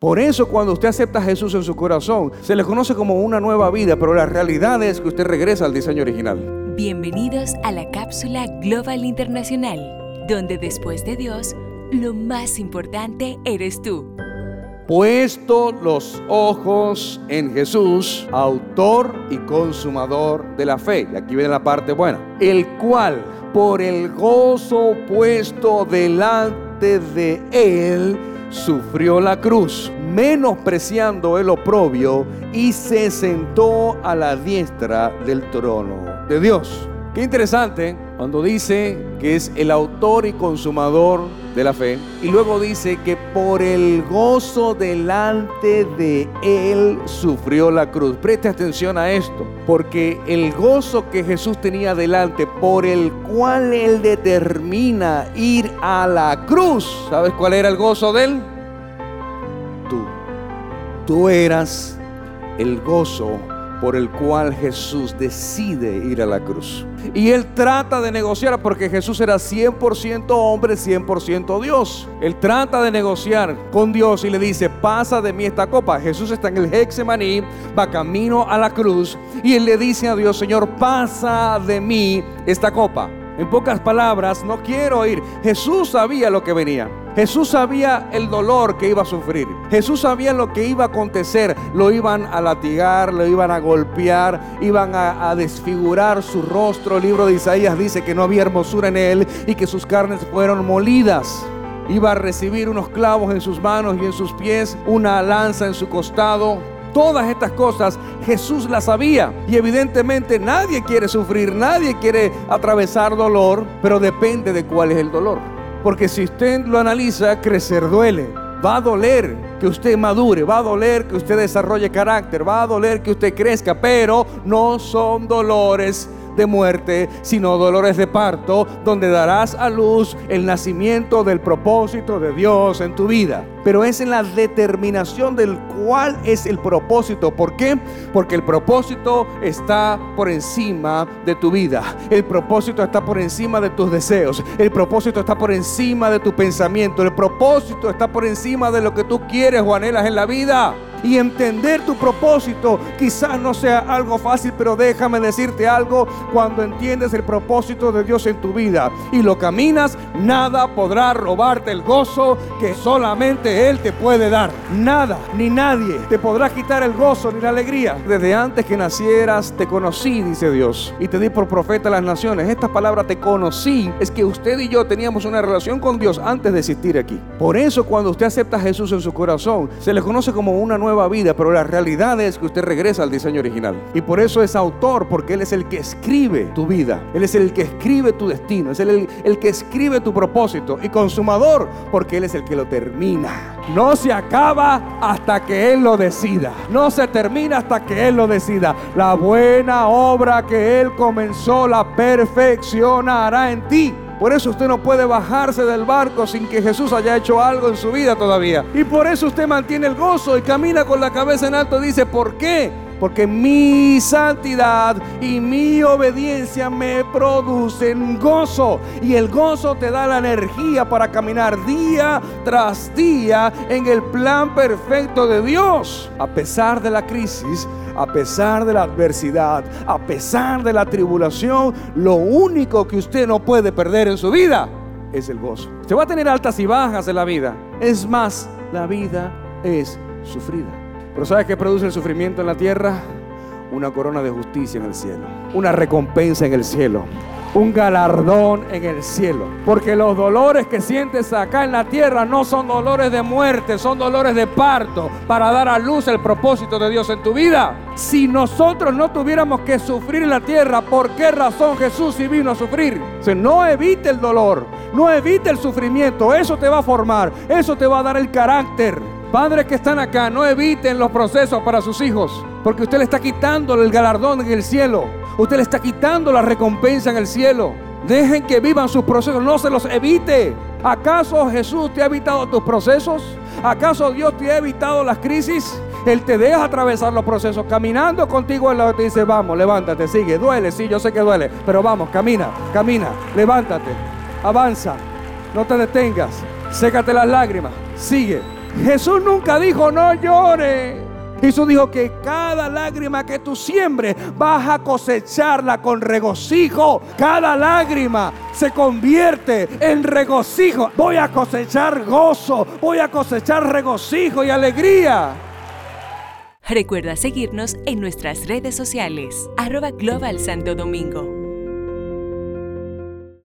Por eso cuando usted acepta a Jesús en su corazón, se le conoce como una nueva vida, pero la realidad es que usted regresa al diseño original. Bienvenidos a la cápsula Global Internacional, donde después de Dios, lo más importante eres tú. Puesto los ojos en Jesús, autor y consumador de la fe. Y aquí viene la parte buena. El cual, por el gozo puesto delante de él, sufrió la cruz, menospreciando el oprobio, y se sentó a la diestra del trono de Dios. Qué interesante cuando dice que es el autor y consumador la fe y luego dice que por el gozo delante de él sufrió la cruz. Preste atención a esto, porque el gozo que Jesús tenía delante, por el cual él determina ir a la cruz, ¿sabes cuál era el gozo de él? Tú. Tú eras el gozo por el cual Jesús decide ir a la cruz. Y él trata de negociar porque Jesús era 100% hombre, 100% Dios. Él trata de negociar con Dios y le dice, pasa de mí esta copa. Jesús está en el Hexemaní, va camino a la cruz y él le dice a Dios, Señor, pasa de mí esta copa. En pocas palabras, no quiero ir. Jesús sabía lo que venía. Jesús sabía el dolor que iba a sufrir. Jesús sabía lo que iba a acontecer. Lo iban a latigar, lo iban a golpear, iban a, desfigurar su rostro. El libro de Isaías dice que no había hermosura en él y que sus carnes fueron molidas. Iba a recibir unos clavos en sus manos y en sus pies, una lanza en su costado. Todas estas cosas Jesús las sabía y evidentemente nadie quiere sufrir, nadie quiere atravesar dolor, pero depende de cuál es el dolor. Porque si usted lo analiza, crecer duele. Va a doler que usted madure, va a doler que usted desarrolle carácter, va a doler que usted crezca, pero no son dolores de muerte, sino dolores de parto, donde darás a luz el nacimiento del propósito de Dios en tu vida. Pero es en la determinación del cuál es el propósito. ¿Por qué? Porque el propósito está por encima de tu vida. El propósito está por encima de tus deseos. El propósito está por encima de tu pensamiento. El propósito está por encima de lo que tú quieres o anhelas en la vida y entender tu propósito quizás no sea algo fácil, pero déjame decirte algo, cuando entiendes el propósito de Dios en tu vida y lo caminas, nada podrá robarte el gozo que solamente Él te puede dar. Nada ni nadie te podrá quitar el gozo ni la alegría. Desde antes que nacieras te conocí, dice Dios, y te di por profeta a las naciones. Esta palabra te conocí es que usted y yo teníamos una relación con Dios antes de existir aquí. Por eso cuando usted acepta a Jesús en su corazón, se le conoce como una nueva nueva vida, pero la realidad es que usted regresa al diseño original. Y por eso es autor, porque Él es el que escribe tu vida. Él es el que escribe tu destino. Es el, el que escribe tu propósito. Y consumador, porque Él es el que lo termina. No se acaba hasta que Él lo decida. No se termina hasta que Él lo decida. La buena obra que Él comenzó la perfeccionará en ti. Por eso usted no puede bajarse del barco sin que Jesús haya hecho algo en su vida todavía. Y por eso usted mantiene el gozo y camina con la cabeza en alto. Dice, ¿por qué? Porque mi santidad y mi obediencia me producen gozo. Y el gozo te da la energía para caminar día tras día en el plan perfecto de Dios. A pesar de la crisis, a pesar de la adversidad, a pesar de la tribulación, lo único que usted no puede perder en su vida es el gozo. Usted va a tener altas y bajas en la vida. Es más, la vida es sufrida. Pero ¿sabe qué produce el sufrimiento en la tierra? Una corona de justicia en el cielo. Una recompensa en el cielo un galardón en el cielo. Porque los dolores que sientes acá en la tierra no son dolores de muerte, son dolores de parto para dar a luz el propósito de Dios en tu vida. Si nosotros no tuviéramos que sufrir en la tierra, ¿por qué razón Jesús sí vino a sufrir? O no evite el dolor, no evite el sufrimiento, eso te va a formar, eso te va a dar el carácter. Padres que están acá, no eviten los procesos para sus hijos, porque usted le está quitando el galardón en el cielo. Usted le está quitando la recompensa en el cielo. Dejen que vivan sus procesos, no se los evite. ¿Acaso Jesús te ha evitado tus procesos? ¿Acaso Dios te ha evitado las crisis? Él te deja atravesar los procesos caminando contigo. Él te dice, vamos, levántate, sigue. Duele, sí, yo sé que duele, pero vamos, camina, camina, levántate, avanza, no te detengas, sécate las lágrimas, sigue. Jesús nunca dijo no llore. Jesús dijo que cada lágrima que tú siembres vas a cosecharla con regocijo. Cada lágrima se convierte en regocijo. Voy a cosechar gozo, voy a cosechar regocijo y alegría. Recuerda seguirnos en nuestras redes sociales, arroba Global Santo Domingo.